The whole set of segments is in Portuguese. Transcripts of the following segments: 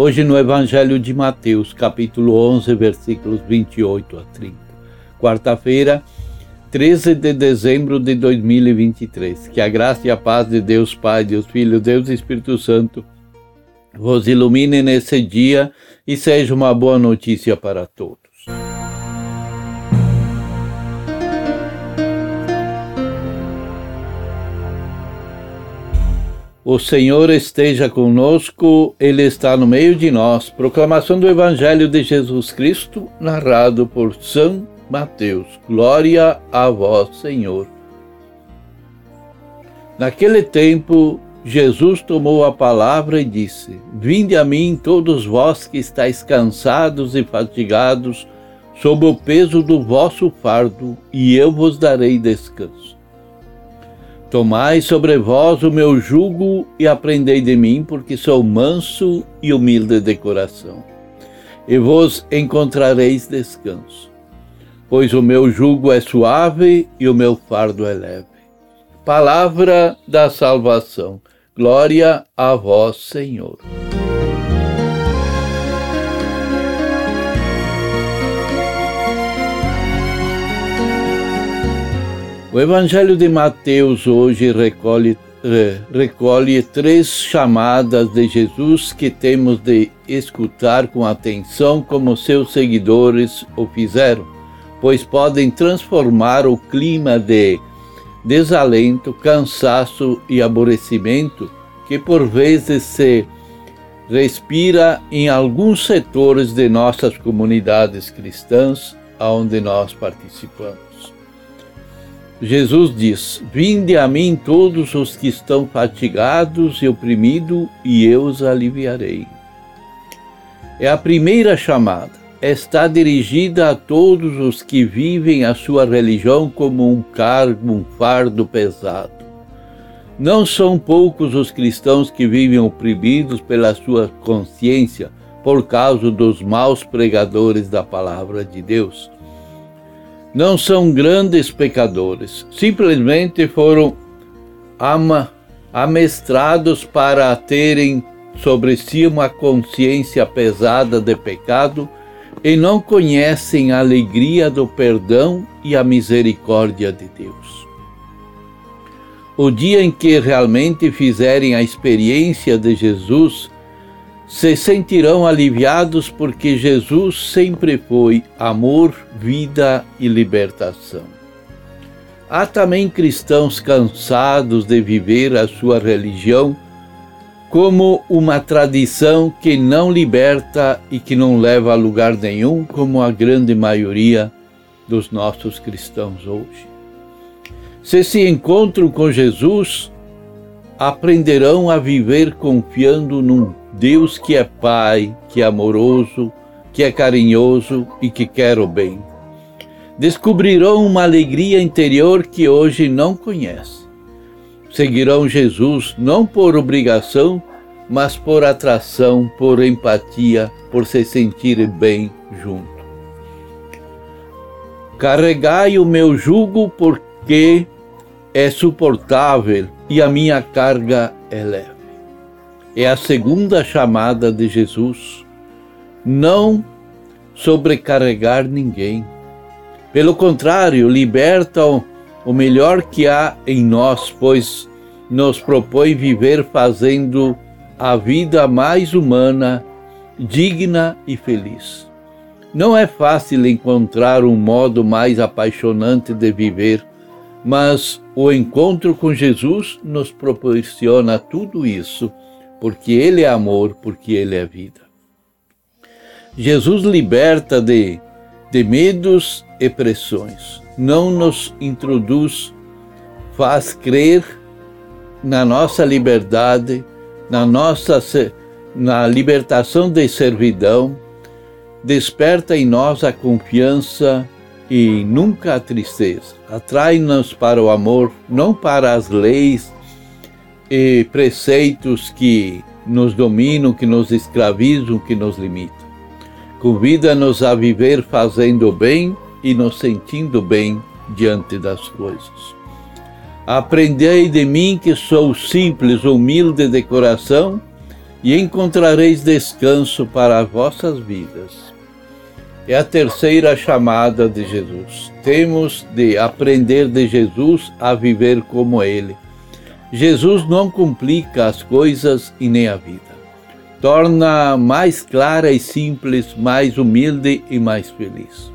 Hoje no Evangelho de Mateus, capítulo 11, versículos 28 a 30. Quarta-feira, 13 de dezembro de 2023. Que a graça e a paz de Deus Pai, Deus Filho, Deus Espírito Santo vos ilumine nesse dia e seja uma boa notícia para todos. O Senhor esteja conosco, Ele está no meio de nós. Proclamação do Evangelho de Jesus Cristo, narrado por São Mateus. Glória a vós, Senhor. Naquele tempo, Jesus tomou a palavra e disse: Vinde a mim, todos vós que estáis cansados e fatigados, sob o peso do vosso fardo, e eu vos darei descanso. Tomai sobre vós o meu jugo e aprendei de mim, porque sou manso e humilde de coração. E vos encontrareis descanso, pois o meu jugo é suave e o meu fardo é leve. Palavra da salvação. Glória a vós, Senhor. O Evangelho de Mateus hoje recolhe, recolhe três chamadas de Jesus que temos de escutar com atenção, como seus seguidores o fizeram, pois podem transformar o clima de desalento, cansaço e aborrecimento que por vezes se respira em alguns setores de nossas comunidades cristãs, onde nós participamos. Jesus diz: Vinde a mim todos os que estão fatigados e oprimidos, e eu os aliviarei. É a primeira chamada. Está dirigida a todos os que vivem a sua religião como um cargo, um fardo pesado. Não são poucos os cristãos que vivem oprimidos pela sua consciência por causa dos maus pregadores da palavra de Deus não são grandes pecadores, simplesmente foram ama, amestrados para terem sobre si uma consciência pesada de pecado e não conhecem a alegria do perdão e a misericórdia de Deus. O dia em que realmente fizerem a experiência de Jesus, se sentirão aliviados porque Jesus sempre foi amor, vida e libertação. Há também cristãos cansados de viver a sua religião como uma tradição que não liberta e que não leva a lugar nenhum, como a grande maioria dos nossos cristãos hoje. Se se encontram com Jesus, aprenderão a viver confiando num Deus que é Pai, que é amoroso, que é carinhoso e que quer o bem. Descobrirão uma alegria interior que hoje não conhecem. Seguirão Jesus não por obrigação, mas por atração, por empatia, por se sentirem bem junto. Carregai o meu jugo porque é suportável e a minha carga é leve é a segunda chamada de Jesus. Não sobrecarregar ninguém. Pelo contrário, liberta o melhor que há em nós, pois nos propõe viver fazendo a vida mais humana, digna e feliz. Não é fácil encontrar um modo mais apaixonante de viver, mas o encontro com Jesus nos proporciona tudo isso porque Ele é amor, porque Ele é vida. Jesus liberta de, de medos e pressões, não nos introduz, faz crer na nossa liberdade, na nossa, na libertação de servidão, desperta em nós a confiança e nunca a tristeza. Atrai-nos para o amor, não para as leis e preceitos que nos dominam, que nos escravizam, que nos limitam. Convida-nos a viver fazendo bem e nos sentindo bem diante das coisas. Aprendei de mim que sou simples, humilde de coração, e encontrareis descanso para as vossas vidas. É a terceira chamada de Jesus. Temos de aprender de Jesus a viver como Ele. Jesus não complica as coisas e nem a vida. Torna mais clara e simples, mais humilde e mais feliz.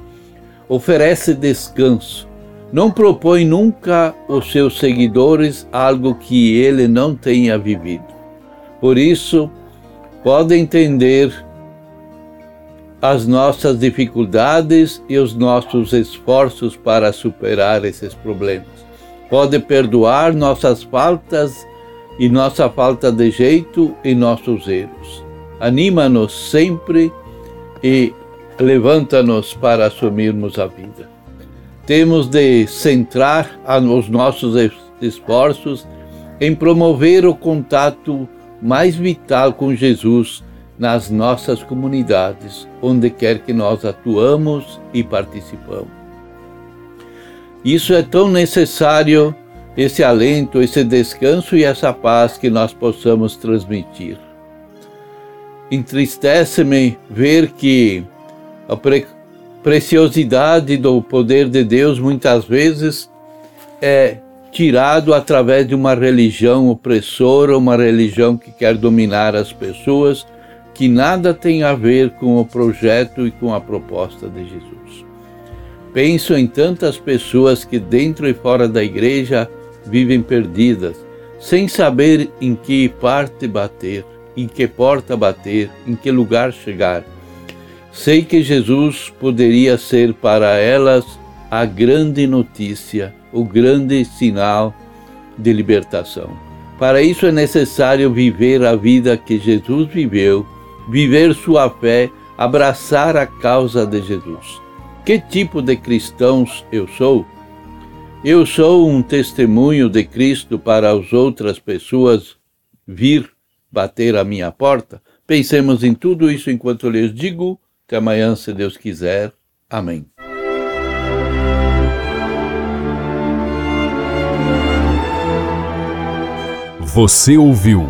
Oferece descanso. Não propõe nunca aos seus seguidores algo que ele não tenha vivido. Por isso, pode entender as nossas dificuldades e os nossos esforços para superar esses problemas. Pode perdoar nossas faltas e nossa falta de jeito e nossos erros. Anima-nos sempre e levanta-nos para assumirmos a vida. Temos de centrar os nossos esforços em promover o contato mais vital com Jesus nas nossas comunidades, onde quer que nós atuamos e participamos. Isso é tão necessário, esse alento, esse descanso e essa paz que nós possamos transmitir. Entristece-me ver que a pre preciosidade do poder de Deus muitas vezes é tirado através de uma religião opressora, uma religião que quer dominar as pessoas, que nada tem a ver com o projeto e com a proposta de Jesus. Penso em tantas pessoas que dentro e fora da igreja vivem perdidas, sem saber em que parte bater, em que porta bater, em que lugar chegar. Sei que Jesus poderia ser para elas a grande notícia, o grande sinal de libertação. Para isso é necessário viver a vida que Jesus viveu, viver sua fé, abraçar a causa de Jesus. Que tipo de cristãos eu sou? Eu sou um testemunho de Cristo para as outras pessoas vir bater a minha porta? Pensemos em tudo isso enquanto lhes digo até amanhã, se Deus quiser. Amém. Você ouviu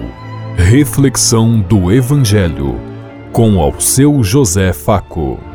Reflexão do Evangelho com ao seu José Faco.